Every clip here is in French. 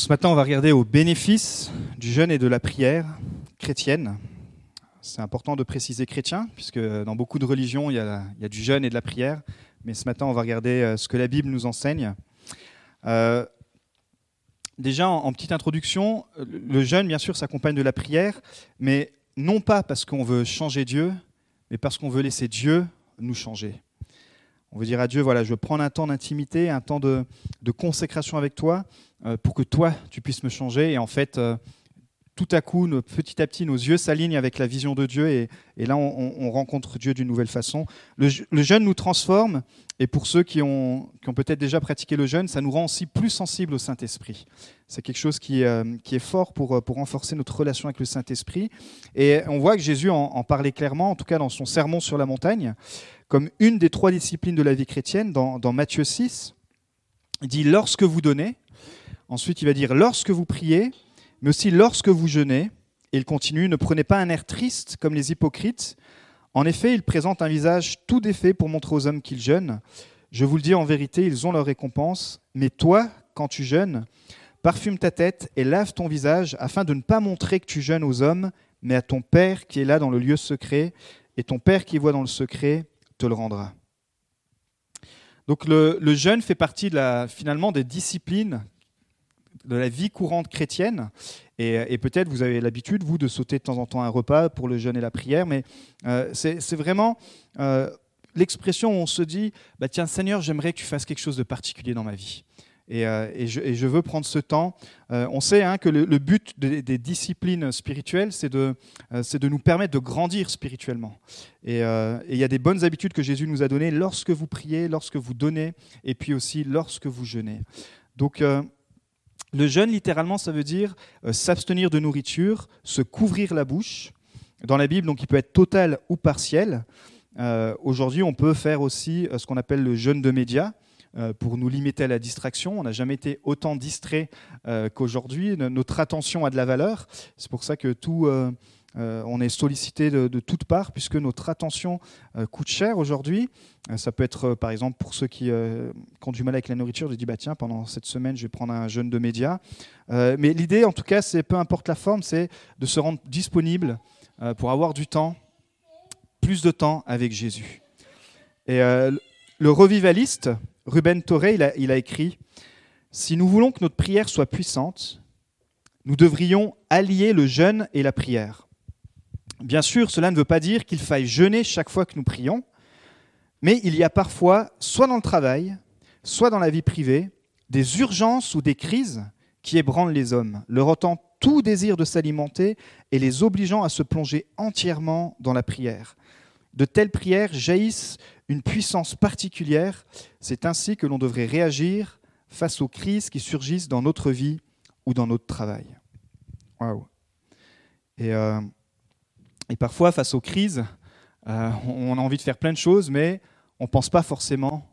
Ce matin, on va regarder aux bénéfices du jeûne et de la prière chrétienne. C'est important de préciser chrétien, puisque dans beaucoup de religions, il y, a, du jeûne et de la prière. Mais ce matin, on va regarder euh, ce que la Bible nous enseigne. Euh, déjà, en, petite introduction, le jeûne, bien sûr, s'accompagne de la prière, mais non pas parce qu'on veut changer Dieu, mais parce qu'on veut laisser Dieu nous changer. On veut dire à Dieu, voilà, je veux prendre un temps d'intimité, un temps de, consécration avec toi, pour que toi, tu puisses me changer. Et en fait, euh, tout à coup, petit à petit, nos yeux s'alignent avec la vision de Dieu, et, là, on, rencontre Dieu d'une nouvelle façon. Le, jeûne nous transforme, et pour ceux qui ont, peut-être déjà pratiqué le jeûne, ça nous rend aussi plus sensibles au Saint-Esprit. C'est quelque chose qui, euh, est fort pour, renforcer notre relation avec le Saint-Esprit. Et on voit que Jésus en parlait clairement, en tout cas dans son sermon sur la montagne comme une des trois disciplines de la vie chrétienne dans, Matthieu 6. Il dit lorsque vous donnez, ensuite il va dire lorsque vous priez, mais aussi lorsque vous jeûnez. Et il continue, ne prenez pas un air triste comme les hypocrites. En effet, ils présentent un visage tout défait pour montrer aux hommes qu'ils jeûnent. Je vous le dis en vérité, ils ont leur récompense. Mais toi, quand tu jeûnes, parfume ta tête et lave ton visage afin de ne pas montrer que tu jeûnes aux hommes, mais à ton Père qui est là dans le lieu secret. Et ton Père qui voit dans le secret te le rendra. Donc le, jeûne fait partie de finalement des disciplines de la vie courante chrétienne. Et, peut-être vous avez l'habitude, vous, de sauter de temps en temps un repas pour le jeûne et la prière, mais euh, c'est vraiment euh, l'expression où on se dit, bah, tiens Seigneur, j'aimerais que tu fasses quelque chose de particulier dans ma vie. Euh, et, je, veux prendre ce temps. Euh, on sait hein, que le, but des, disciplines spirituelles, c'est de, euh, de, nous permettre de grandir spirituellement. Et il y a des bonnes habitudes que Jésus nous a données lorsque vous priez, lorsque vous donnez, et puis aussi lorsque vous jeûnez. Donc, le jeûne, littéralement, ça veut dire s'abstenir de nourriture, se couvrir la bouche. Dans la Bible, donc, il peut être total ou partiel. Aujourd'hui, on peut faire aussi ce qu'on appelle le jeûne de médias. Euh, pour nous limiter à la distraction. On n'a jamais été autant distrait euh, qu'aujourd'hui. Notre attention a de la valeur. C'est pour ça que tout, euh, on est sollicité de, toutes parts, puisque notre attention coûte cher aujourd'hui. ça peut être, par exemple, pour ceux qui, ont du mal avec la nourriture, de dire bah, tiens, pendant cette semaine, je vais prendre un jeûne de médias. mais l'idée, en tout cas, c'est peu importe la forme, c'est de se rendre disponible pour avoir du temps, plus de temps avec Jésus. Et le revivaliste, Ruben Torre, il a, écrit Si nous voulons que notre prière soit puissante, nous devrions allier le jeûne et la prière. Bien sûr, cela ne veut pas dire qu'il faille jeûner chaque fois que nous prions, mais il y a parfois, soit dans le travail, soit dans la vie privée, des urgences ou des crises qui ébranlent les hommes, leur ôtant tout désir de s'alimenter et les obligeant à se plonger entièrement dans la prière. De telles prières jaillissent une puissance particulière. C'est ainsi que l'on devrait réagir face aux crises qui surgissent dans notre vie ou dans notre travail. Waouh. Et, euh, et, parfois, face aux crises, euh, on a envie de faire plein de choses, mais on ne pense pas forcément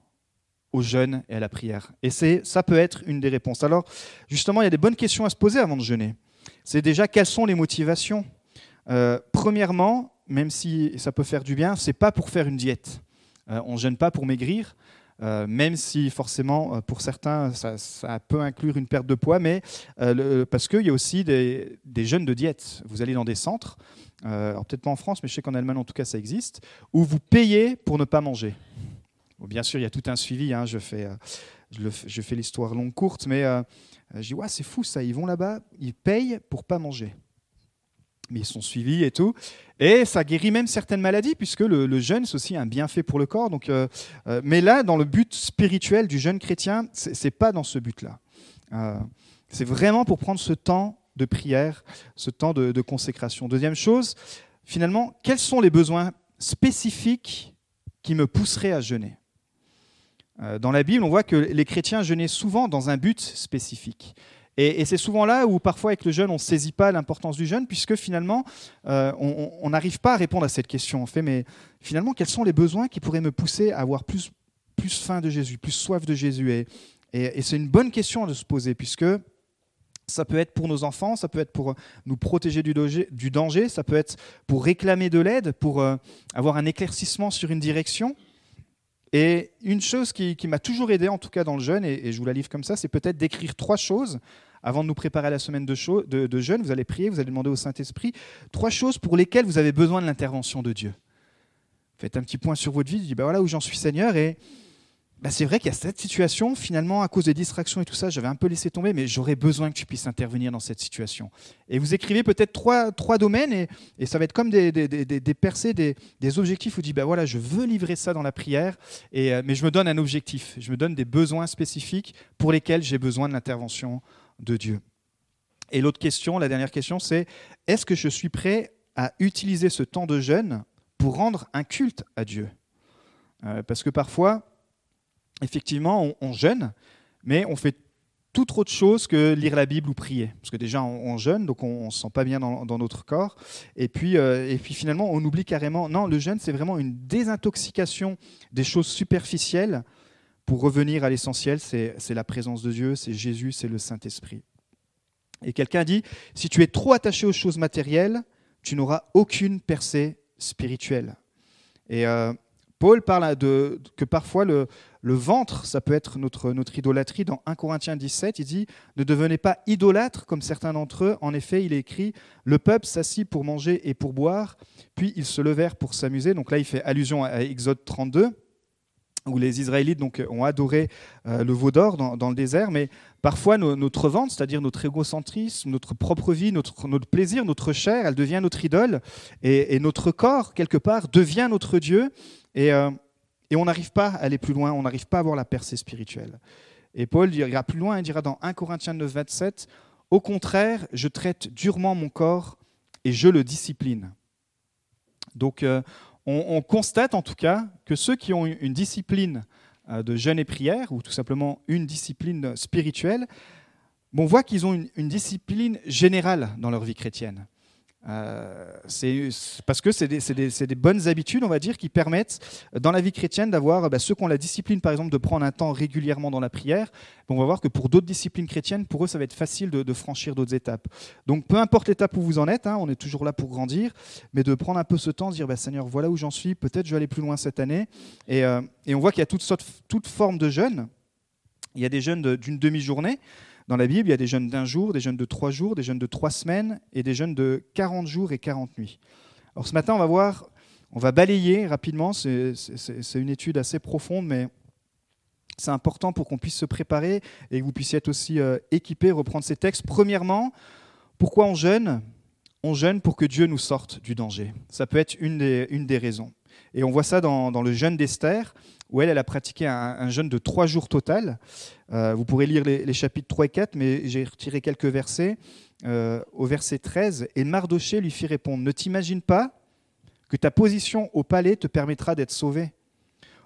au jeûne et à la prière. Et ça peut être une des réponses. Alors, justement, il y a des bonnes questions à se poser avant de jeûner. C'est déjà quelles sont les motivations? Euh, Premièrement, même si ça peut faire du bien, c'est pas pour faire une diète. Euh, on ne gêne pas pour maigrir, euh, même si forcément euh, pour certains ça, peut inclure une perte de poids, mais parce qu'il y a aussi des, jeunes de diète. Vous allez dans des centres, peut-être pas en France, mais je sais qu'en Allemagne en tout cas ça existe, où vous payez pour ne pas manger. bien sûr, il y a tout un suivi. Hein, je fais, fais l'histoire longue courte, mais je dis ouais, c'est fou ça. Ils vont là-bas, ils payent pour pas manger mais ils sont suivis et tout. Et ça guérit même certaines maladies, puisque le, jeûne, c'est aussi un bienfait pour le corps. Donc, euh, euh, mais là, dans le but spirituel du jeûne chrétien, c'est n'est pas dans ce but-là. Euh, c'est vraiment pour prendre ce temps de prière, ce temps de, de, consécration. Deuxième chose, finalement, quels sont les besoins spécifiques qui me pousseraient à jeûner? Dans la Bible, on voit que les chrétiens jeûnaient souvent dans un but spécifique. Et, c'est souvent là où parfois avec le jeûne, on ne saisit pas l'importance du jeûne, puisque finalement, euh, on n'arrive pas à répondre à cette question. En fait, mais finalement, quels sont les besoins qui pourraient me pousser à avoir plus, plus faim de Jésus, plus soif de Jésus? Et, et, c'est une bonne question de se poser, puisque ça peut être pour nos enfants, ça peut être pour nous protéger du danger, ça peut être pour réclamer de l'aide, pour euh, avoir un éclaircissement sur une direction. Et une chose qui, m'a toujours aidé, en tout cas dans le jeûne, et je vous la livre comme ça, c'est peut-être d'écrire trois choses avant de nous préparer à la semaine de, de jeûne, vous allez prier, vous allez demander au Saint-Esprit trois choses pour lesquelles vous avez besoin de l'intervention de Dieu. Faites un petit point sur votre vie, dites, bah voilà où j'en suis Seigneur, et bah, c'est vrai qu'il y a cette situation, finalement, à cause des distractions et tout ça, j'avais un peu laissé tomber, mais j'aurais besoin que tu puisses intervenir dans cette situation. Et vous écrivez peut-être trois, trois domaines, et, ça va être comme des, des, des, des percées, des, objectifs. Vous dites, bah voilà, je veux livrer ça dans la prière, et, euh, mais je me donne un objectif, je me donne des besoins spécifiques pour lesquels j'ai besoin de l'intervention de Dieu. Et l'autre question, la dernière question, c'est est-ce que je suis prêt à utiliser ce temps de jeûne pour rendre un culte à Dieu? Euh, Parce que parfois, effectivement, on, jeûne, mais on fait toute autre chose que lire la Bible ou prier. Parce que déjà, on, jeûne, donc on ne se sent pas bien dans, notre corps. Et puis, euh, et puis finalement, on oublie carrément, non, le jeûne, c'est vraiment une désintoxication des choses superficielles pour revenir à l'essentiel, c'est la présence de Dieu, c'est Jésus, c'est le Saint-Esprit. Et quelqu'un dit, si tu es trop attaché aux choses matérielles, tu n'auras aucune percée spirituelle. Et euh, Paul parle de, que parfois le, ventre, ça peut être notre, notre idolâtrie. Dans 1 Corinthiens 17, il dit Ne devenez pas idolâtres comme certains d'entre eux. En effet, il écrit Le peuple s'assit pour manger et pour boire, puis ils se levèrent pour s'amuser. Donc là, il fait allusion à Exode 32 où les Israélites donc, ont adoré euh, le veau d'or dans, le désert, mais parfois notre ventre, c'est-à-dire notre égocentrisme, notre propre vie, notre, notre, plaisir, notre chair, elle devient notre idole, et, notre corps, quelque part, devient notre Dieu, et, euh, et on n'arrive pas à aller plus loin, on n'arrive pas à avoir la percée spirituelle. Et Paul ira plus loin, il dira dans 1 Corinthiens 9, 27, Au contraire, je traite durement mon corps et je le discipline. Donc, euh, on, constate en tout cas que ceux qui ont une discipline euh, de jeûne et prière, ou tout simplement une discipline spirituelle, on voit qu'ils ont une, discipline générale dans leur vie chrétienne. Euh, c'est parce que c'est des, bonnes habitudes, on va dire, qui permettent dans la vie chrétienne d'avoir bah, ceux qui ont la discipline, par exemple, de prendre un temps régulièrement dans la prière. On va voir que pour d'autres disciplines chrétiennes, pour eux, ça va être facile de, franchir d'autres étapes. Donc, peu importe l'étape où vous en êtes, hein, on est toujours là pour grandir, mais de prendre un peu ce temps, de dire bah, Seigneur, voilà où j'en suis, peut-être je vais aller plus loin cette année. Et, euh, on voit qu'il y a toutes sortes, formes de jeûnes. Il y a des jeûnes d'une demi-journée. Dans la Bible, il y a des jeûnes d'un jour, des jeûnes de trois jours, des jeûnes de trois semaines et des jeûnes de 40 jours et 40 nuits. Alors ce matin, on va voir, on va balayer rapidement, c'est une étude assez profonde, mais c'est important pour qu'on puisse se préparer et que vous puissiez être aussi euh, reprendre ces textes. Premièrement, pourquoi on jeûne? On jeûne pour que Dieu nous sorte du danger. Ça peut être une des, une des raisons. Et on voit ça dans, dans le jeûne d'Esther où elle, a pratiqué un, jeûne de trois jours total. Euh, vous pourrez lire les, chapitres 3 et 4, mais j'ai retiré quelques versets. Euh, au verset 13, et Mardoché lui fit répondre, Ne t'imagine pas que ta position au palais te permettra d'être sauvé.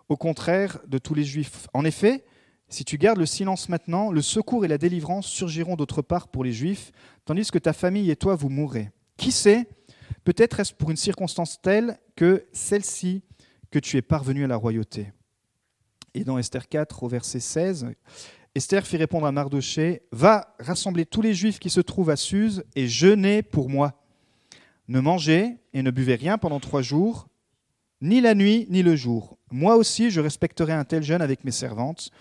Au contraire de tous les Juifs. En effet, si tu gardes le silence maintenant, le secours et la délivrance surgiront d'autre part pour les Juifs, tandis que ta famille et toi, vous mourrez. Qui sait Peut-être est-ce pour une circonstance telle que celle-ci que tu es parvenu à la royauté. Et dans Esther 4, au verset 16, Esther fit répondre à Mardoché Va rassembler tous les Juifs qui se trouvent à Suse et jeûnez pour moi. Ne mangez et ne buvez rien pendant trois jours, ni la nuit ni le jour. Moi aussi, je respecterai un tel jeûne avec mes servantes.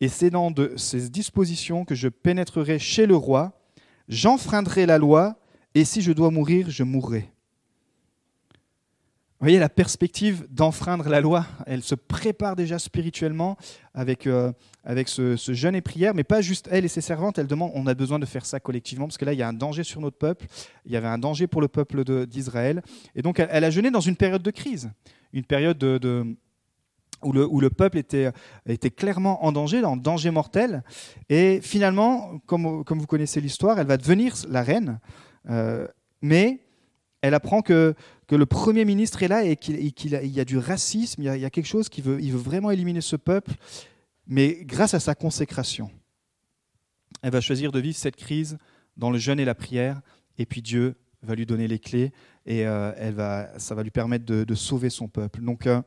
Et c'est dans de ces dispositions que je pénétrerai chez le roi, j'enfreindrai la loi, et si je dois mourir, je mourrai. Vous voyez la perspective d'enfreindre la loi, elle se prépare déjà spirituellement avec, euh, avec ce, jeûne et prière, mais pas juste elle et ses servantes, elle demande, on a besoin de faire ça collectivement, parce que là, il y a un danger sur notre peuple, il y avait un danger pour le peuple d'Israël, et donc elle, a jeûné dans une période de crise, une période de, où, le, où, le, peuple était, était clairement en danger, en danger mortel, et finalement, comme, comme vous connaissez l'histoire, elle va devenir la reine, euh, mais elle apprend que, que le Premier ministre est là et qu'il y a du racisme, il y a, quelque chose qui veut, il veut vraiment éliminer ce peuple, mais grâce à sa consécration, elle va choisir de vivre cette crise dans le jeûne et la prière, et puis Dieu va lui donner les clés et euh, elle va, ça va lui permettre de, sauver son peuple. Donc, euh,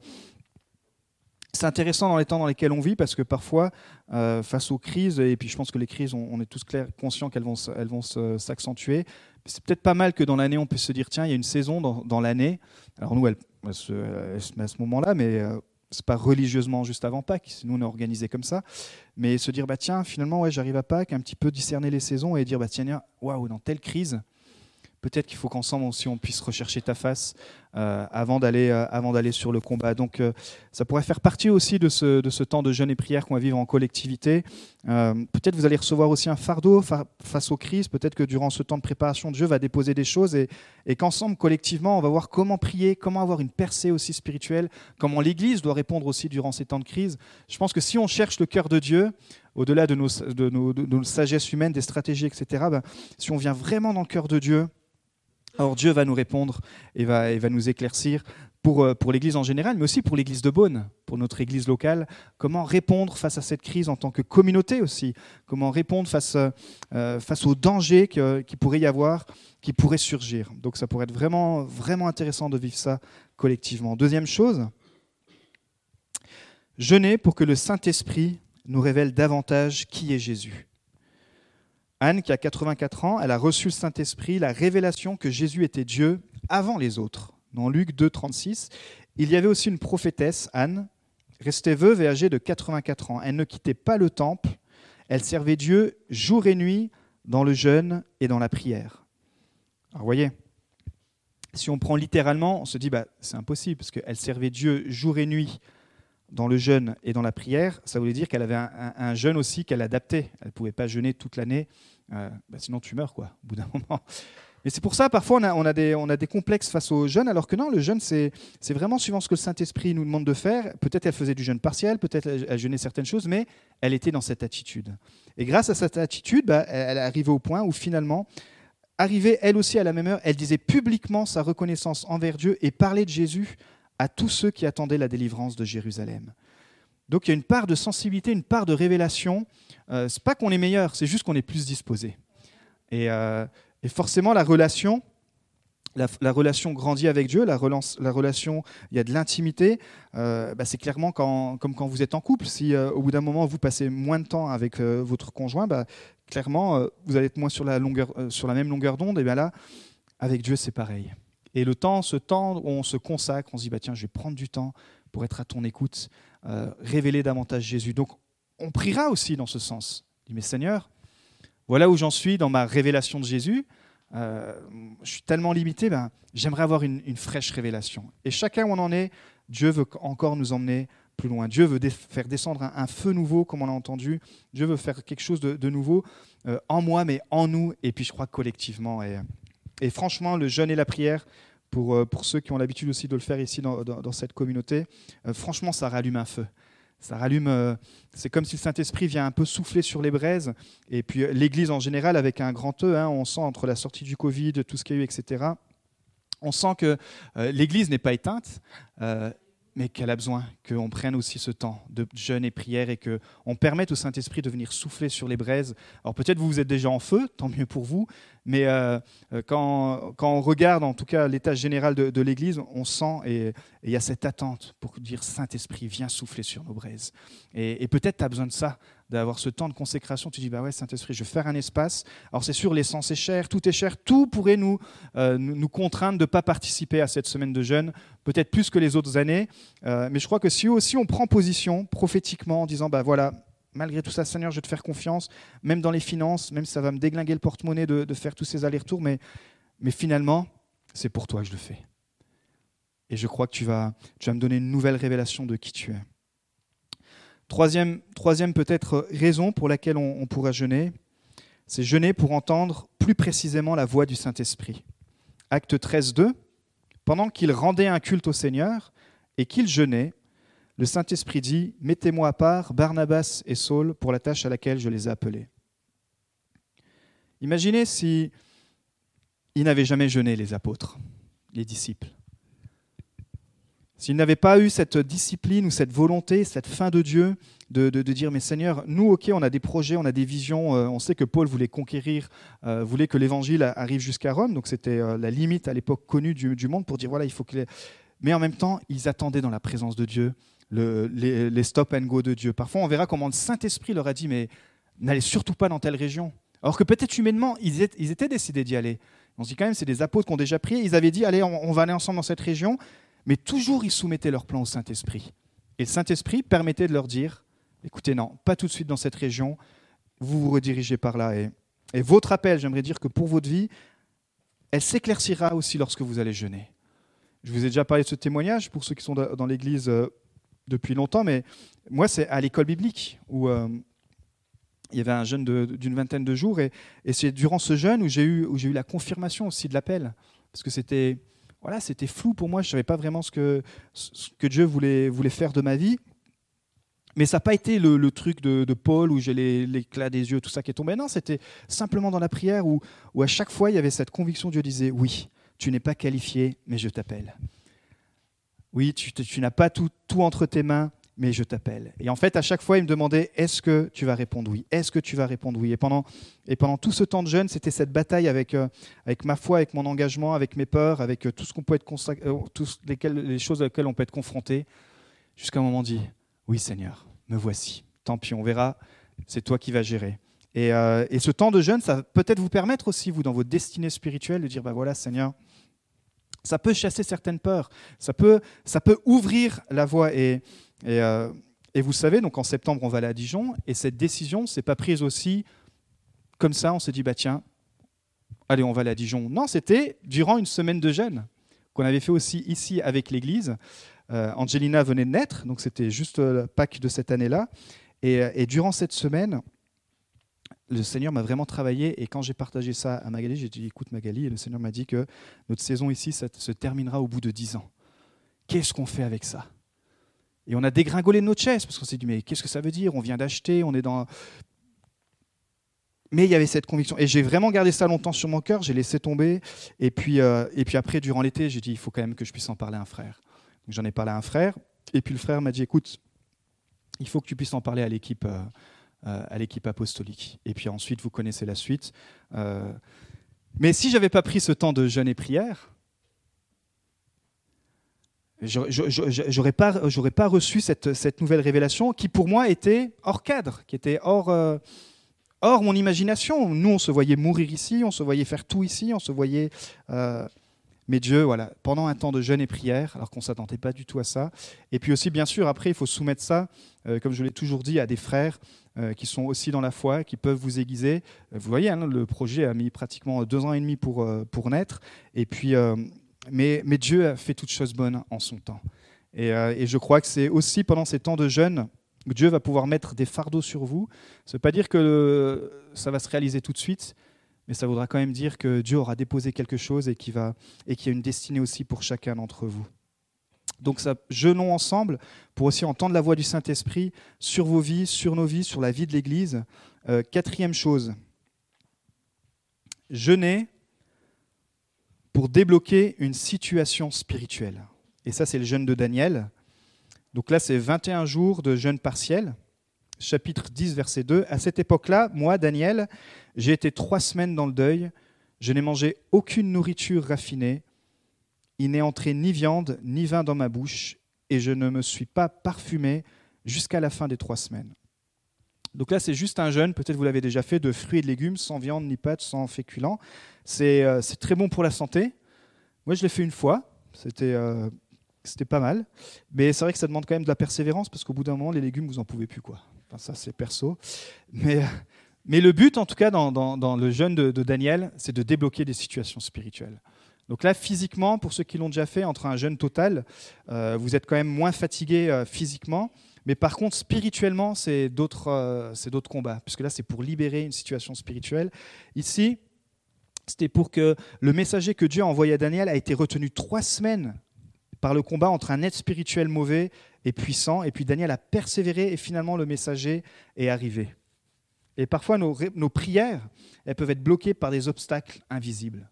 c'est intéressant dans les temps dans lesquels on vit parce que parfois, euh, face aux crises, et puis je pense que les crises, on, est tous clairs, conscients qu'elles vont, elles vont s'accentuer, c'est peut-être pas mal que dans l'année, on puisse se dire, tiens, il y a une saison dans, l'année. Alors nous, elle, met à ce moment-là, mais euh, c'est pas religieusement juste avant Pâques, nous on est organisé comme ça, mais se dire bah tiens finalement ouais j'arrive à Pâques, un petit peu discerner les saisons et dire bah tiens waouh dans telle crise, peut-être qu'il faut qu'ensemble aussi on puisse rechercher ta face avant d'aller euh, avant d'aller sur le combat. Donc euh, ça pourrait faire partie aussi de ce, de ce temps de jeûne et prière qu'on va vivre en collectivité. peut-être vous allez recevoir aussi un fardeau face aux crises. Peut-être que durant ce temps de préparation, Dieu va déposer des choses et, et qu'ensemble collectivement on va voir comment prier, comment avoir une percée aussi spirituelle, comment l'Église doit répondre aussi durant ces temps de crise. Je pense que si on cherche le cœur de Dieu, au-delà de nos, de, nos, de nos, sagesses humaines, des stratégies, etc., ben, si on vient vraiment dans le cœur de Dieu, alors Dieu va nous répondre et va, va nous éclaircir pour, euh, pour l'Église en général, mais aussi pour l'Église de Beaune, pour notre Église locale. Comment répondre face à cette crise en tant que communauté aussi? Comment répondre face, euh, face aux dangers qui pourrait y avoir, qui pourraient surgir? Donc ça pourrait être vraiment, vraiment intéressant de vivre ça collectivement. Deuxième chose, jeûner pour que le Saint-Esprit nous révèle davantage qui est Jésus. Anne, qui a 84 ans, elle a reçu le Saint-Esprit, la révélation que Jésus était Dieu avant les autres. Dans Luc 2, 36, il y avait aussi une prophétesse, Anne, restée veuve et âgée de 84 ans. Elle ne quittait pas le temple, elle servait Dieu jour et nuit dans le jeûne et dans la prière. Alors voyez, si on prend littéralement, on se dit, bah, c'est impossible, parce qu'elle servait Dieu jour et nuit dans le jeûne et dans la prière, ça voulait dire qu'elle avait un, jeûne aussi qu'elle adaptait. Elle ne pouvait pas jeûner toute l'année, euh, bah, sinon tu meurs quoi, au bout d'un moment. Et c'est pour ça, parfois, on a, des, complexes face au jeûne, alors que non, le jeûne, c'est vraiment suivant ce que le Saint-Esprit nous demande de faire. Peut-être elle faisait du jeûne partiel, peut-être elle, jeûnait certaines choses, mais elle était dans cette attitude. Et grâce à cette attitude, bah, elle est arrivée au point où finalement, arrivée elle aussi à la même heure, elle disait publiquement sa reconnaissance envers Dieu et parlait de Jésus à tous ceux qui attendaient la délivrance de Jérusalem. Donc il y a une part de sensibilité, une part de révélation. Euh, c'est pas qu'on est meilleur, c'est juste qu'on est plus disposé. Et, euh, forcément, la relation, la, relation grandit avec Dieu, la, relation, il y a de l'intimité. Euh, bah, c'est clairement quand, comme quand vous êtes en couple. Si euh, au bout d'un moment vous passez moins de temps avec votre conjoint, bah, clairement vous allez être moins sur la même longueur d'onde. Et bien là, avec Dieu, c'est pareil. Et le temps, ce temps où on se consacre, on se dit, bah, tiens, je vais prendre du temps pour être à ton écoute, euh, révéler davantage Jésus. Donc, on priera aussi dans ce sens. dit, mais Seigneur, voilà où j'en suis dans ma révélation de Jésus. Euh, je suis tellement limité, ben, j'aimerais avoir une, fraîche révélation. Et chacun où on en est, Dieu veut encore nous emmener plus loin. Dieu veut faire descendre un, feu nouveau, comme on l'a entendu. Dieu veut faire quelque chose de, nouveau euh, en moi, mais en nous, et puis je crois collectivement. Et, et franchement, le jeûne et la prière, pour, euh, pour ceux qui ont l'habitude aussi de le faire ici dans, dans, cette communauté, euh, franchement, ça rallume un feu. Ça rallume, euh, c'est comme si le Saint-Esprit vient un peu souffler sur les braises. Et puis l'Église en général, avec un grand E, hein, on sent entre la sortie du Covid, tout ce qu'il y a eu, etc., on sent que l'Église n'est pas éteinte mais qu'elle a besoin qu'on prenne aussi ce temps de jeûne et prière et qu'on permette au Saint-Esprit de venir souffler sur les braises. Alors peut-être vous, vous êtes déjà en feu, tant mieux pour vous, mais euh, euh, quand, quand, on regarde en tout cas l'état général de, l'Église, on sent et il y a cette attente pour dire Saint-Esprit, viens souffler sur nos braises. Et, et peut-être tu as besoin de ça, d'avoir ce temps de consécration. Tu dis, bah ouais, Saint-Esprit, je vais faire un espace. Alors c'est sûr, l'essence est chère, tout est cher, tout pourrait nous, euh, nous contraindre de ne pas participer à cette semaine de jeûne, peut-être plus que les autres années. Euh, mais je crois que si aussi on prend position prophétiquement en disant, bah voilà, malgré tout ça, Seigneur, je vais te faire confiance, même dans les finances, même si ça va me déglinguer le porte-monnaie de, faire tous ces allers-retours, mais, mais finalement, c'est pour toi que je le fais. Et je crois que tu vas, tu vas me donner une nouvelle révélation de qui tu es. Troisième, peut-être raison pour laquelle on, pourra jeûner, c'est jeûner pour entendre plus précisément la voix du Saint-Esprit. Acte 13, 2. Pendant qu'il rendait un culte au Seigneur et qu'il jeûnait, le Saint-Esprit dit Mettez-moi à part Barnabas et Saul pour la tâche à laquelle je les ai appelés. Imaginez si ils n'avaient jamais jeûné, les apôtres, les disciples. S'ils n'avaient pas eu cette discipline ou cette volonté, cette fin de Dieu, de, dire, mais Seigneur, nous, ok, on a des projets, on a des visions, euh, on sait que Paul voulait conquérir, euh, voulait que l'évangile arrive jusqu'à Rome, donc c'était euh, la limite à l'époque connue du, monde pour dire, voilà, il faut que... Les... Mais en même temps, ils attendaient dans la présence de Dieu, les, stop and go de Dieu. Parfois, on verra comment le Saint-Esprit leur a dit, mais n'allez surtout pas dans telle région. Alors que peut-être humainement, ils étaient, ils étaient décidés d'y aller. On se dit quand même, c'est des apôtres qui ont déjà prié, ils avaient dit, allez, on va aller ensemble dans cette région, mais toujours ils soumettaient leur plan au Saint-Esprit. Et le Saint-Esprit permettait de leur dire, écoutez, non, pas tout de suite dans cette région, vous vous redirigez par là. Et, votre appel, j'aimerais dire que pour votre vie, elle s'éclaircira aussi lorsque vous allez jeûner. Je vous ai déjà parlé de ce témoignage pour ceux qui sont dans l'Église euh, depuis longtemps, mais moi, c'est à l'école biblique où euh, il y avait un jeûne d'une vingtaine de jours, et, c'est durant ce jeûne où j'ai eu, eu la confirmation aussi de l'appel, parce que c'était voilà, c'était flou pour moi, je ne savais pas vraiment ce que, Dieu voulait, faire de ma vie. Mais ça n'a pas été le, truc de, Paul où j'ai l'éclat des yeux, tout ça qui est tombé. Non, c'était simplement dans la prière où, où à chaque fois il y avait cette conviction, Dieu disait, oui, tu n'es pas qualifié, mais je t'appelle. Oui, tu, n'as pas tout, entre tes mains, mais je t'appelle. Et en fait, à chaque fois, il me demandait, est-ce que tu vas répondre oui? Est-ce que tu vas répondre oui? Et pendant, et pendant tout ce temps de jeûne, c'était cette bataille avec, euh, avec ma foi, avec mon engagement, avec mes peurs, avec euh, tout ce qu'on peut être euh, les choses auxquelles on peut être confronté, jusqu'à un moment dit, oui Seigneur, me voici. Tant pis, on verra, c'est toi qui vas gérer. Et, et ce temps de jeûne, ça peut-être vous permettre aussi, vous, dans votre destinée spirituelle, de dire, bah voilà Seigneur, ça peut chasser certaines peurs, ça peut, ça peut ouvrir la voie. Et, euh, et, vous savez, donc en septembre, on va aller à Dijon, et cette décision, c'est pas prise aussi comme ça, on s'est dit, bah tiens, allez, on va aller à Dijon. Non, c'était durant une semaine de jeûne qu'on avait fait aussi ici avec l'Église. Euh, Angelina venait de naître, donc c'était juste le Pâques de cette année-là. Et, et durant cette semaine, le Seigneur m'a vraiment travaillé et quand j'ai partagé ça à Magali, j'ai dit écoute Magali, et le Seigneur m'a dit que notre saison ici ça se terminera au bout de dix ans. Qu'est-ce qu'on fait avec ça? Et on a dégringolé notre chaise parce qu'on s'est dit mais qu'est-ce que ça veut dire? On vient d'acheter, on est dans. Mais il y avait cette conviction et j'ai vraiment gardé ça longtemps sur mon cœur. J'ai laissé tomber et puis euh, et puis après durant l'été j'ai dit il faut quand même que je puisse en parler à un frère. J'en ai parlé à un frère et puis le frère m'a dit écoute il faut que tu puisses en parler à l'équipe. Euh, euh, à l'équipe apostolique. Et puis ensuite, vous connaissez la suite. Mais si j'avais pas pris ce temps de jeûne et prière, j'aurais pas, j'aurais pas reçu cette, cette, nouvelle révélation qui pour moi était hors cadre, qui était hors, euh, hors mon imagination. Nous, on se voyait mourir ici, on se voyait faire tout ici, on se voyait mais Dieu, voilà, pendant un temps de jeûne et prière, alors qu'on ne s'attendait pas du tout à ça. Et puis aussi, bien sûr, après, il faut soumettre ça, euh, comme je l'ai toujours dit, à des frères euh, qui sont aussi dans la foi, qui peuvent vous aiguiser. Euh, vous voyez, hein, le projet a mis pratiquement deux ans et demi pour, pour naître. Et puis, mais, Dieu a fait toutes choses bonnes en son temps. Et, et je crois que c'est aussi pendant ces temps de jeûne que Dieu va pouvoir mettre des fardeaux sur vous. Ça ne veut pas dire que ça va se réaliser tout de suite, mais ça voudra quand même dire que Dieu aura déposé quelque chose et qu'il y a une destinée aussi pour chacun d'entre vous. Donc jeûnons ensemble pour aussi entendre la voix du Saint-Esprit sur vos vies, sur nos vies, sur la vie de l'Église. Euh, quatrième chose, jeûner pour débloquer une situation spirituelle. Et ça, c'est le jeûne de Daniel. Donc là, c'est 21 jours de jeûne partiel chapitre 10, verset 2. À cette époque-là, moi, Daniel, j'ai été trois semaines dans le deuil. Je n'ai mangé aucune nourriture raffinée. Il n'est entré ni viande ni vin dans ma bouche, et je ne me suis pas parfumé jusqu'à la fin des trois semaines. Donc là, c'est juste un jeûne, peut-être vous l'avez déjà fait, de fruits et de légumes, sans viande ni pâte, sans féculents. C'est euh, très bon pour la santé. Moi, je l'ai fait une fois. C'était euh, c'était pas mal. Mais c'est vrai que ça demande quand même de la persévérance, parce qu'au bout d'un moment, les légumes, vous n'en pouvez plus. quoi ça, c'est perso. Mais, mais le but, en tout cas, dans, le jeûne de, Daniel, c'est de débloquer des situations spirituelles. Donc là, physiquement, pour ceux qui l'ont déjà fait, entre un jeûne total, euh, vous êtes quand même moins fatigué euh, physiquement. Mais par contre, spirituellement, c'est d'autres, euh, c'est d'autres combats, puisque là, c'est pour libérer une situation spirituelle. Ici, c'était pour que le messager que Dieu a envoyé à Daniel a été retenu trois semaines par le combat entre un être spirituel mauvais et puissant. Et puis Daniel a persévéré et finalement le messager est arrivé. Et parfois nos, nos prières, elles peuvent être bloquées par des obstacles invisibles.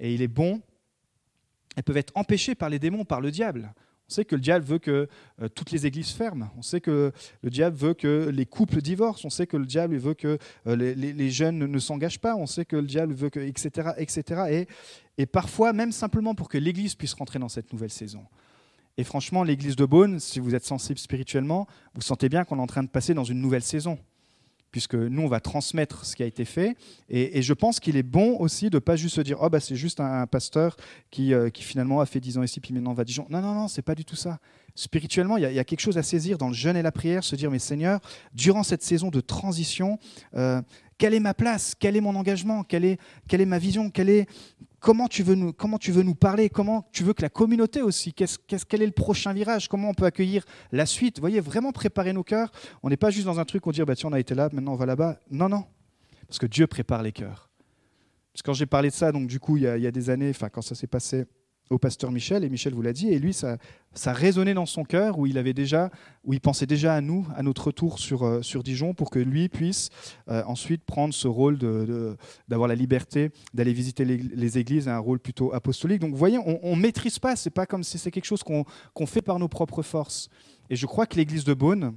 Et il est bon, elles peuvent être empêchées par les démons, par le diable. On sait que le diable veut que euh, toutes les églises ferment. On sait que le diable veut que les couples divorcent. On sait que le diable veut que euh, les, jeunes ne s'engagent pas. On sait que le diable veut que, etc., etc. Et, et parfois, même simplement pour que l'église puisse rentrer dans cette nouvelle saison. Et franchement, l'église de Beaune, si vous êtes sensible spirituellement, vous sentez bien qu'on est en train de passer dans une nouvelle saison. Puisque nous, on va transmettre ce qui a été fait. Et, je pense qu'il est bon aussi de ne pas juste se dire, oh, bah, c'est juste un, pasteur qui, euh, qui, finalement a fait 10 ans ici, puis maintenant va à Dijon. Non, non, non, c'est pas du tout ça. Spirituellement, il y, a, quelque chose à saisir dans le jeûne et la prière, se dire, mais Seigneur, durant cette saison de transition, euh, quelle est ma place? Quel est mon engagement? Quelle est, quelle est ma vision? Quelle est, comment, tu veux nous, parler Comment tu veux que la communauté aussi Quel est le prochain virage Comment on peut accueillir la suite Vous voyez, vraiment préparer nos cœurs. On n'est pas juste dans un truc où on dit, tiens, on a été là, maintenant on va là-bas. Non, non. Parce que Dieu prépare les cœurs. Parce que quand j'ai parlé de ça, donc du coup, il y a, des années, quand ça s'est passé au pasteur Michel, et Michel vous l'a dit, et lui, ça, ça résonnait dans son cœur, où il avait déjà, où il pensait déjà à nous, à notre retour sur, euh, sur Dijon, pour que lui puisse euh, ensuite prendre ce rôle d'avoir la liberté d'aller visiter les, églises, un rôle plutôt apostolique. Donc vous voyez, on ne maîtrise pas, c'est pas comme si c'est quelque chose qu'on fait par nos propres forces. Et je crois que l'église de Beaune,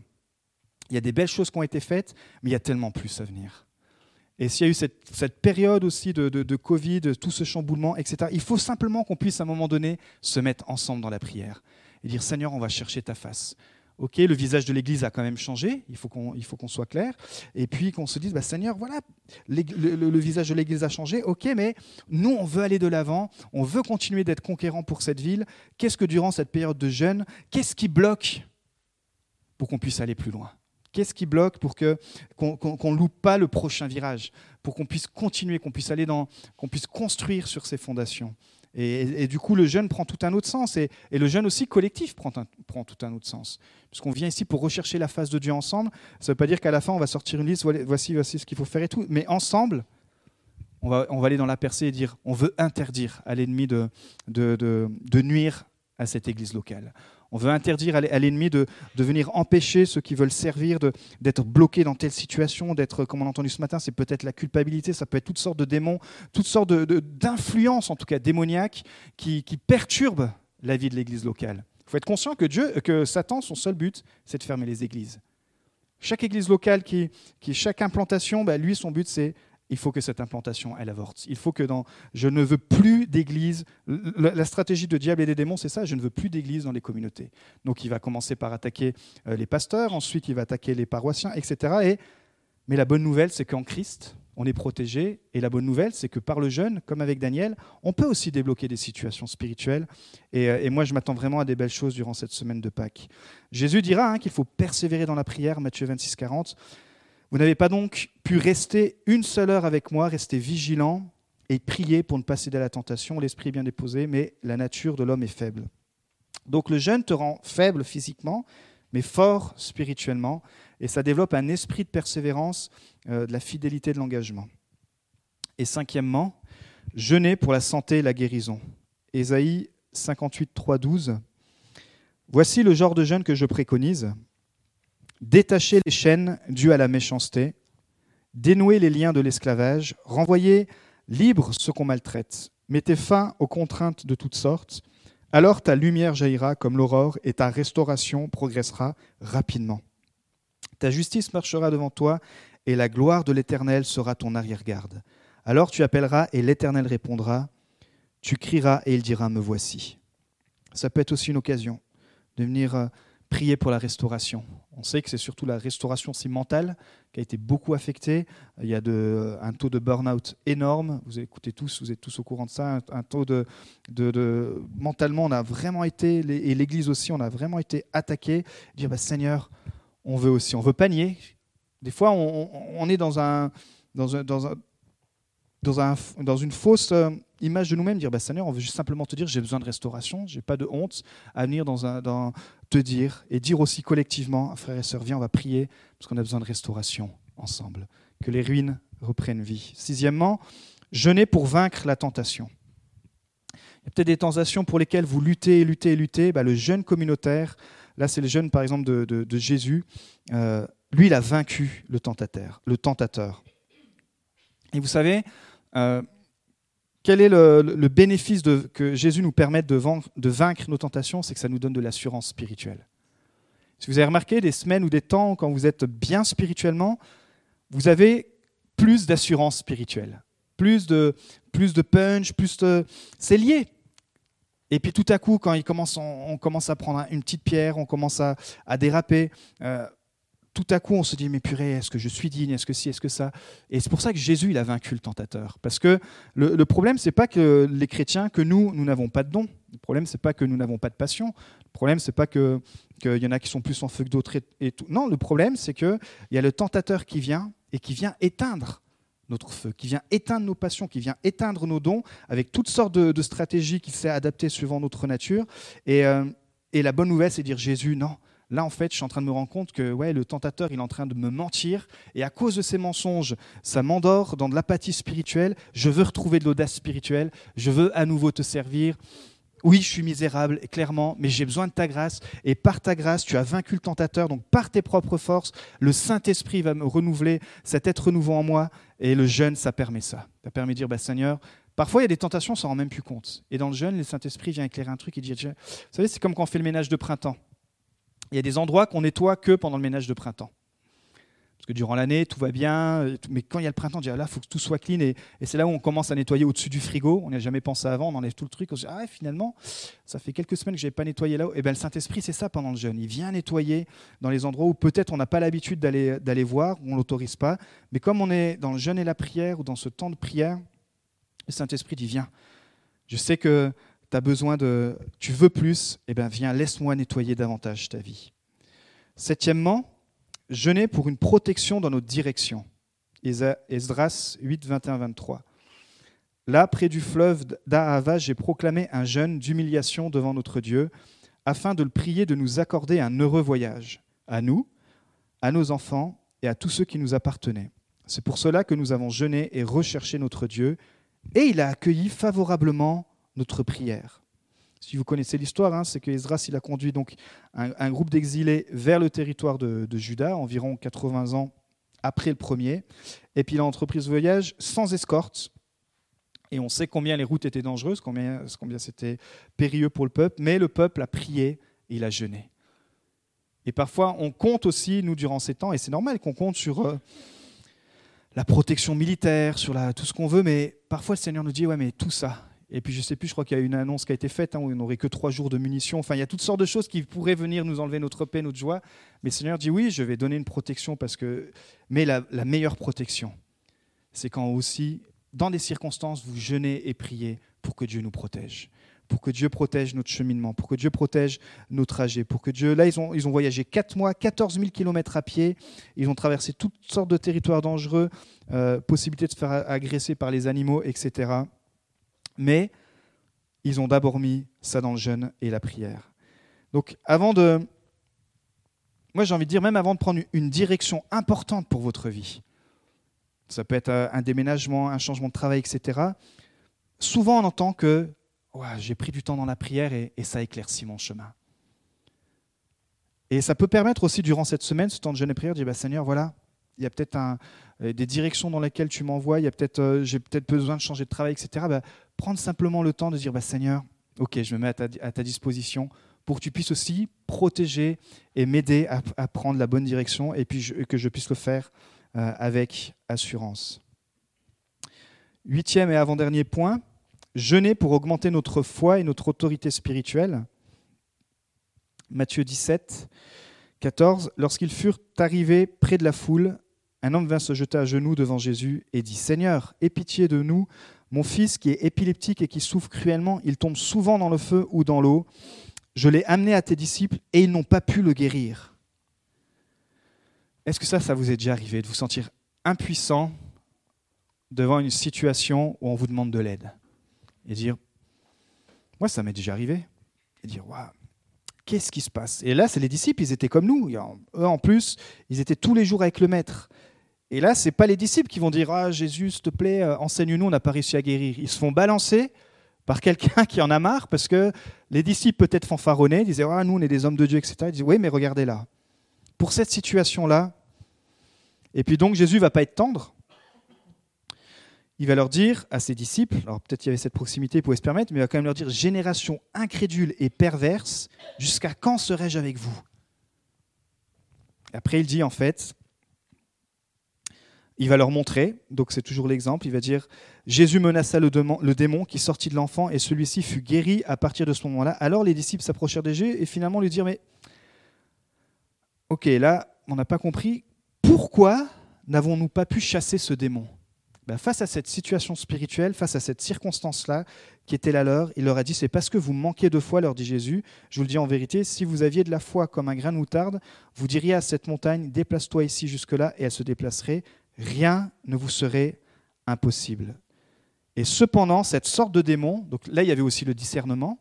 il y a des belles choses qui ont été faites, mais il y a tellement plus à venir. Et s'il y a eu cette, période aussi de, de, Covid, tout ce chamboulement, etc., il faut simplement qu'on puisse à un moment donné se mettre ensemble dans la prière et dire Seigneur, on va chercher ta face. Ok, le visage de l'Église a quand même changé, il faut qu'on qu'on soit clair. Et puis qu'on se dise, bah, Seigneur, voilà, le, le, visage de l'Église a changé, ok, mais nous, on veut aller de l'avant, on veut continuer d'être conquérant pour cette ville. Qu'est-ce que durant cette période de jeûne, qu'est-ce qui bloque pour qu'on puisse aller plus loin? Qu'est-ce qui bloque pour qu'on ne loupe pas le prochain virage, pour qu'on puisse continuer, qu'on puisse aller dans, qu'on puisse construire sur ces fondations. Et, du coup, le jeûne prend tout un autre sens, et, le jeûne aussi collectif prend, tout un autre sens, puisqu'on vient ici pour rechercher la face de Dieu ensemble. Ça ne veut pas dire qu'à la fin on va sortir une liste, voici, voici ce qu'il faut faire et tout, mais ensemble, on va, aller dans la percée et dire, on veut interdire à l'ennemi de nuire à cette église locale. On veut interdire à l'ennemi de, venir empêcher ceux qui veulent servir, d'être bloqués dans telle situation, d'être, comme on a entendu ce matin, c'est peut-être la culpabilité, ça peut être toutes sortes de démons, toutes sortes d'influences, en tout cas démoniaques, qui, perturbent la vie de l'église locale. Il faut être conscient que, Dieu, que Satan, son seul but, c'est de fermer les églises. Chaque église locale, qui, qui chaque implantation, bah, lui, son but, c'est il faut que cette implantation, elle avorte. Il faut que dans je ne veux plus d'église, la stratégie de diable et des démons, c'est ça, je ne veux plus d'église dans les communautés. Donc il va commencer par attaquer euh, les pasteurs, ensuite il va attaquer les paroissiens, etc. Et, mais la bonne nouvelle, c'est qu'en Christ, on est protégé. Et la bonne nouvelle, c'est que par le jeûne, comme avec Daniel, on peut aussi débloquer des situations spirituelles. Et, euh, moi, je m'attends vraiment à des belles choses durant cette semaine de Pâques. Jésus dira hein, qu'il faut persévérer dans la prière, Matthieu 26, 40. Vous n'avez pas donc pu rester une seule heure avec moi, rester vigilant et prier pour ne pas céder à la tentation. L'esprit est bien déposé, mais la nature de l'homme est faible. Donc le jeûne te rend faible physiquement, mais fort spirituellement, et ça développe un esprit de persévérance, euh, de la fidélité, de l'engagement. Et cinquièmement, jeûner pour la santé et la guérison. Ésaïe 58, 3, 12. Voici le genre de jeûne que je préconise détacher les chaînes dues à la méchanceté, dénouer les liens de l'esclavage, renvoyer libre ceux qu'on maltraite, mettez fin aux contraintes de toutes sortes, alors ta lumière jaillira comme l'aurore et ta restauration progressera rapidement. Ta justice marchera devant toi et la gloire de l'Éternel sera ton arrière-garde. Alors tu appelleras et l'Éternel répondra, tu crieras et il dira, me voici. Ça peut être aussi une occasion de venir euh, prier pour la restauration. On sait que c'est surtout la restauration si mentale qui a été beaucoup affectée. Il y a un taux de burn-out énorme. Vous écoutez tous, vous êtes tous au courant de ça. Un, taux de, Mentalement, on a vraiment été, et l'Église aussi, on a vraiment été attaqué. Dire, bah, Seigneur, on veut aussi, on veut panier. Des fois, on, est dans, une fausse euh, image de nous-mêmes, dire bah, Seigneur, on veut juste simplement te dire j'ai besoin de restauration, j'ai pas de honte à venir dans, un, dans te dire et dire aussi collectivement, frères et sœurs, viens, on va prier parce qu'on a besoin de restauration ensemble, que les ruines reprennent vie. Sixièmement, jeûner pour vaincre la tentation. Il y a peut-être des tentations pour lesquelles vous luttez et luttez et luttez. Bah, le jeûne communautaire, là c'est le jeûne par exemple de, Jésus, euh, lui il a vaincu le tentateur. Le tentateur. Et vous savez, euh, quel est le, bénéfice que Jésus nous permette de, vaincre nos tentations C'est que ça nous donne de l'assurance spirituelle. Si vous avez remarqué, des semaines ou des temps, quand vous êtes bien spirituellement, vous avez plus d'assurance spirituelle, plus de, plus de punch, plus de... C'est lié. Et puis tout à coup, quand on, commence à prendre une petite pierre, on commence à, déraper, euh, tout à coup, on se dit, mais purée, est-ce que je suis digne? Est-ce que si? Est-ce que ça? Et c'est pour ça que Jésus, il a vaincu le tentateur. Parce que le, le problème, c'est pas que les chrétiens, que nous, nous n'avons pas de dons. Le problème, c'est pas que nous n'avons pas de passion. Le problème, c'est pas qu'il y en a qui sont plus en feu que d'autres tout. Non, le problème, c'est qu'il y a le tentateur qui vient et qui vient éteindre notre feu, qui vient éteindre nos passions, qui vient éteindre nos dons avec toutes sortes de, stratégies qui s'est adaptées suivant notre nature. Et, euh, et la bonne nouvelle, c'est dire Jésus, non, Là, en fait, je suis en train de me rendre compte que ouais, le tentateur, il est en train de me mentir. Et à cause de ces mensonges, ça m'endort dans de l'apathie spirituelle. Je veux retrouver de l'audace spirituelle. Je veux à nouveau te servir. Oui, je suis misérable, clairement, mais j'ai besoin de ta grâce. Et par ta grâce, tu as vaincu le tentateur. Donc, par tes propres forces, le Saint-Esprit va me renouveler, cet être nouveau en moi. Et le jeûne, ça permet ça. Ça permet de dire, bah, Seigneur, Parfois, il y a des tentations, on s'en rend même plus compte. Et dans le jeûne, le Saint-Esprit vient éclairer un truc et dit, vous savez, c'est comme quand on fait le ménage de printemps. Il y a des endroits qu'on nettoie que pendant le ménage de printemps. Parce que durant l'année, tout va bien, mais quand il y a le printemps, on dit ah là, il faut que tout soit clean. Et, c'est là où on commence à nettoyer au-dessus du frigo. On n'y a jamais pensé avant, on enlève tout le truc. On se dit ah, finalement, ça fait quelques semaines que je n'avais pas nettoyé là-haut. Et bien, le Saint-Esprit, c'est ça pendant le jeûne. Il vient nettoyer dans les endroits où peut-être on n'a pas l'habitude d'aller, d'aller voir, où on ne l'autorise pas. Mais comme on est dans le jeûne et la prière, ou dans ce temps de prière, le Saint-Esprit dit viens. Je sais que tu besoin de. Tu veux plus, eh bien, viens, laisse-moi nettoyer davantage ta vie. Septièmement, jeûner pour une protection dans notre direction. Esdras 8, 21, 23. Là, près du fleuve d'Ahava, j'ai proclamé un jeûne d'humiliation devant notre Dieu, afin de le prier de nous accorder un heureux voyage, à nous, à nos enfants et à tous ceux qui nous appartenaient. C'est pour cela que nous avons jeûné et recherché notre Dieu, et il a accueilli favorablement notre prière. Si vous connaissez l'histoire, hein, c'est que il a conduit donc un, groupe d'exilés vers le territoire de, Juda, environ 80 ans après le premier. Et puis il a entrepris ce voyage sans escorte. Et on sait combien les routes étaient dangereuses, combien, c'était périlleux pour le peuple. Mais le peuple a prié et il a jeûné. Et parfois, on compte aussi, nous, durant ces temps, et c'est normal qu'on compte sur euh, la protection militaire, sur tout ce qu'on veut, mais parfois le Seigneur nous dit, ouais, mais tout ça, et puis je sais plus, je crois qu'il y a une annonce qui a été faite hein, où on n'aurait que trois jours de munitions. Enfin, il y a toutes sortes de choses qui pourraient venir nous enlever notre paix, notre joie. Mais le Seigneur dit oui, je vais donner une protection parce que. Mais la, meilleure protection, c'est quand aussi, dans des circonstances, vous jeûnez et priez pour que Dieu nous protège pour que Dieu protège notre cheminement, pour que Dieu protège nos trajets, pour que Dieu... Là, ils ont, ils ont voyagé 4 mois, 14 000 kilomètres à pied, ils ont traversé toutes sortes de territoires dangereux, euh, possibilité de se faire agresser par les animaux, etc. Mais ils ont d'abord mis ça dans le jeûne et la prière. Donc avant de... Moi j'ai envie de dire, même avant de prendre une direction importante pour votre vie, ça peut être un déménagement, un changement de travail, etc. Souvent on entend que j'ai pris du temps dans la prière et, ça éclaircit mon chemin. Et ça peut permettre aussi durant cette semaine, ce temps de jeûne et prière, de dire bah, Seigneur, voilà, il y a peut-être euh, des directions dans lesquelles tu m'envoies, il y a peut-être, euh, j'ai peut-être besoin de changer de travail, etc. prendre simplement le temps de dire, bah, Seigneur, ok, je me mets à ta, disposition pour que tu puisses aussi protéger et m'aider à, prendre la bonne direction et puis que je puisse le faire euh, avec assurance. Huitième et avant-dernier point, jeûner pour augmenter notre foi et notre autorité spirituelle. Matthieu 17, 14. Lorsqu'ils furent arrivés près de la foule, un homme vint se jeter à genoux devant Jésus et dit Seigneur, aie pitié de nous. Mon fils, qui est épileptique et qui souffre cruellement, il tombe souvent dans le feu ou dans l'eau. Je l'ai amené à tes disciples et ils n'ont pas pu le guérir. Est-ce que ça, ça vous est déjà arrivé, de vous sentir impuissant devant une situation où on vous demande de l'aide Et dire, moi, ça m'est déjà arrivé. Et dire, waouh, qu'est-ce qui se passe? Et là, c'est les disciples, ils étaient comme nous. Eux, en plus, ils étaient tous les jours avec le Maître. Et là, ce n'est pas les disciples qui vont dire Ah, Jésus, s'il te plaît, euh, enseigne-nous, on n'a pas réussi à guérir. Ils se font balancer par quelqu'un qui en a marre parce que les disciples, peut-être fanfaronnés, disaient Ah, nous, on est des hommes de Dieu, etc. Ils disent Oui, mais regardez là. Pour cette situation-là, et puis donc Jésus va pas être tendre. Il va leur dire à ses disciples, alors peut-être qu'il y avait cette proximité, il pouvait se permettre, mais il va quand même leur dire Génération incrédule et perverse, jusqu'à quand serai-je avec vous? Après, il dit en fait il va leur montrer, donc c'est toujours l'exemple, il va dire Jésus menaça le démon, qui sortit de l'enfant et celui-ci fut guéri à partir de ce moment-là. Alors les disciples s'approchèrent de Jésus et finalement lui dirent Mais ok, là, on n'a pas compris pourquoi n'avons-nous pas pu chasser ce démon? Ben, Face à cette situation spirituelle, face à cette circonstance-là qui était la leur, il leur a dit, c'est parce que vous manquez de foi, leur dit Jésus. Je vous le dis en vérité, si vous aviez de la foi comme un grain de moutarde, vous diriez à cette montagne, déplace-toi ici jusque-là, et elle se déplacerait. Rien ne vous serait impossible. Et cependant, cette sorte de démon, donc là il y avait aussi le discernement,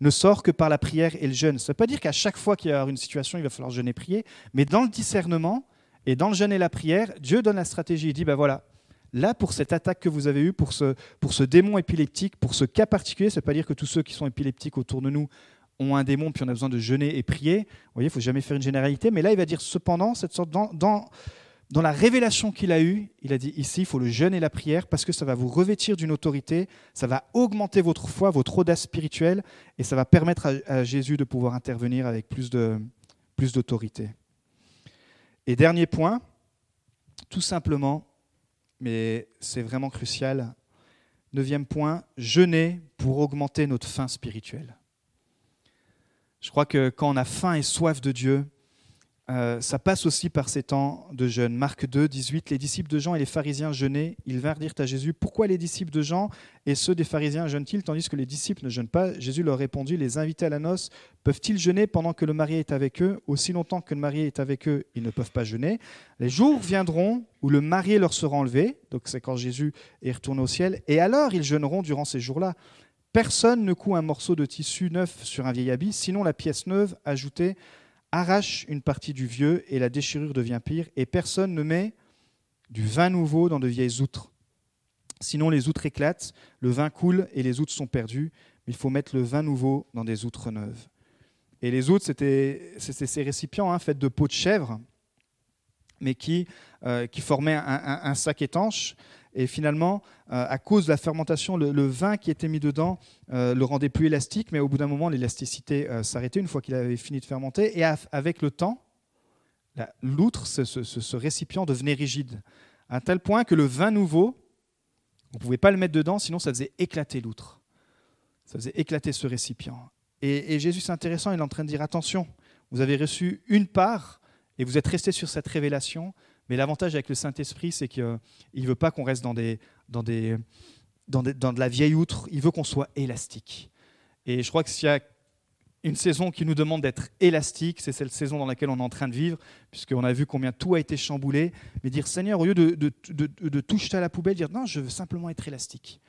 ne sort que par la prière et le jeûne. Ça ne veut pas dire qu'à chaque fois qu'il y a une situation, il va falloir jeûner et prier, mais dans le discernement et dans le jeûne et la prière, Dieu donne la stratégie. Il dit, ben voilà, là pour cette attaque que vous avez eue, pour ce, pour ce démon épileptique, pour ce cas particulier, ça ne veut pas dire que tous ceux qui sont épileptiques autour de nous ont un démon, puis on a besoin de jeûner et prier. Vous voyez, il ne faut jamais faire une généralité, mais là il va dire cependant, cette sorte dans, dans dans la révélation qu'il a eue, il a dit ici, il faut le jeûne et la prière parce que ça va vous revêtir d'une autorité, ça va augmenter votre foi, votre audace spirituelle et ça va permettre à, Jésus de pouvoir intervenir avec plus d'autorité. Plus et dernier point, tout simplement, mais c'est vraiment crucial, neuvième point, jeûner pour augmenter notre faim spirituelle. Je crois que quand on a faim et soif de Dieu, euh, ça passe aussi par ces temps de jeûne. Marc 2, 18, les disciples de Jean et les pharisiens jeûnaient. Ils vinrent dire à Jésus, pourquoi les disciples de Jean et ceux des pharisiens jeûnent-ils tandis que les disciples ne jeûnent pas? Jésus leur répondit, les invités à la noce peuvent-ils jeûner pendant que le marié est avec eux? Aussi longtemps que le marié est avec eux, ils ne peuvent pas jeûner. Les jours viendront où le marié leur sera enlevé, donc c'est quand Jésus est retourné au ciel, et alors ils jeûneront durant ces jours-là. Personne ne coud un morceau de tissu neuf sur un vieil habit, sinon la pièce neuve ajoutée arrache une partie du vieux et la déchirure devient pire, et personne ne met du vin nouveau dans de vieilles outres. Sinon les outres éclatent, le vin coule et les outres sont perdues, mais il faut mettre le vin nouveau dans des outres neuves. Et les outres, c'était ces récipients hein, faits de peau de chèvre, mais qui, euh, qui formaient un, sac étanche. Et finalement, euh, à cause de la fermentation, le, vin qui était mis dedans euh, le rendait plus élastique, mais au bout d'un moment, l'élasticité euh, s'arrêtait une fois qu'il avait fini de fermenter. Et avec le temps, l'outre, ce, récipient devenait rigide, à tel point que le vin nouveau, on ne pouvait pas le mettre dedans, sinon ça faisait éclater l'outre. Ça faisait éclater ce récipient. Et Jésus, c'est intéressant, il est en train de dire, attention, vous avez reçu une part et vous êtes resté sur cette révélation, mais l'avantage avec le Saint-Esprit, c'est qu'il ne veut pas qu'on reste dans, des, dans, des, dans, de la vieille outre, il veut qu'on soit élastique. Et je crois que s'il y a une saison qui nous demande d'être élastique, c'est cette saison dans laquelle on est en train de vivre, puisqu'on a vu combien tout a été chamboulé. Mais dire, Seigneur, au lieu de, de, de, de tout jeter à la poubelle, dire, non, je veux simplement être élastique.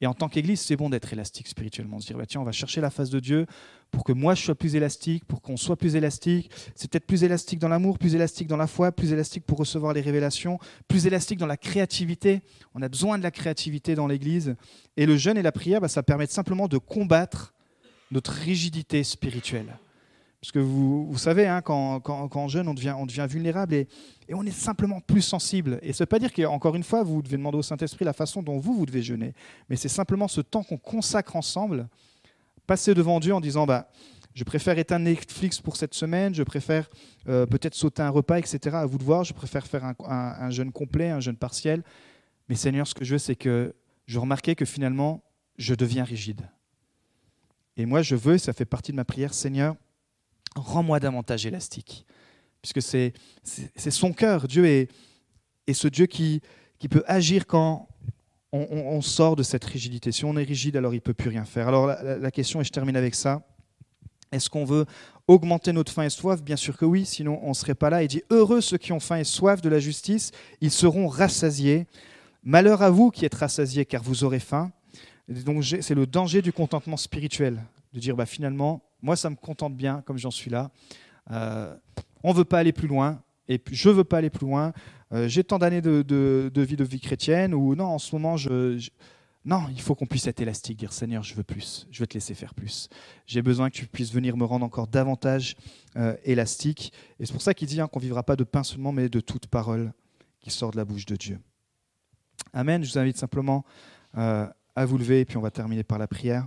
Et en tant qu'Église, c'est bon d'être élastique spirituellement, se dire, bah, tiens, on va chercher la face de Dieu pour que moi je sois plus élastique, pour qu'on soit plus élastique. C'est peut-être plus élastique dans l'amour, plus élastique dans la foi, plus élastique pour recevoir les révélations, plus élastique dans la créativité. On a besoin de la créativité dans l'Église. Et le jeûne et la prière, bah, ça permet simplement de combattre notre rigidité spirituelle. Parce que vous, savez, hein, quand, quand, quand, on jeûne, on devient, on devient vulnérable et, et, on est simplement plus sensible. Et ça ne veut pas dire qu'encore une fois, vous devez demander au Saint-Esprit la façon dont vous, vous devez jeûner. Mais c'est simplement ce temps qu'on consacre ensemble, passer devant Dieu en disant bah, Je préfère éteindre Netflix pour cette semaine, je préfère euh, peut-être sauter un repas, etc. À vous de voir, je préfère faire un, un, jeûne complet, un jeûne partiel. Mais Seigneur, ce que je veux, c'est que je remarquais que finalement, je deviens rigide. Et moi, je veux, ça fait partie de ma prière, Seigneur, rends-moi davantage élastique. Puisque c'est son cœur. Dieu est, est ce Dieu qui, qui peut agir quand on, sort de cette rigidité. Si on est rigide, alors il ne peut plus rien faire. Alors la, question, et je termine avec ça, est-ce qu'on veut augmenter notre faim et soif? Bien sûr que oui, sinon on ne serait pas là. Il dit, heureux ceux qui ont faim et soif de la justice, ils seront rassasiés. Malheur à vous qui êtes rassasiés, car vous aurez faim. Donc c'est le danger du contentement spirituel, de dire bah, finalement, moi, ça me contente bien comme j'en suis là. Euh, on ne veut pas aller plus loin, et je ne veux pas aller plus loin. Euh, j'ai tant d'années de, vie de vie chrétienne, ou non, en ce moment, non, il faut qu'on puisse être élastique, dire Seigneur, je veux plus, je veux te laisser faire plus. J'ai besoin que tu puisses venir me rendre encore davantage euh, élastique. Et c'est pour ça qu'il dit hein, qu'on ne vivra pas de pain seulement, mais de toute parole qui sort de la bouche de Dieu. Amen. Je vous invite simplement à vous lever, et puis on va terminer par la prière.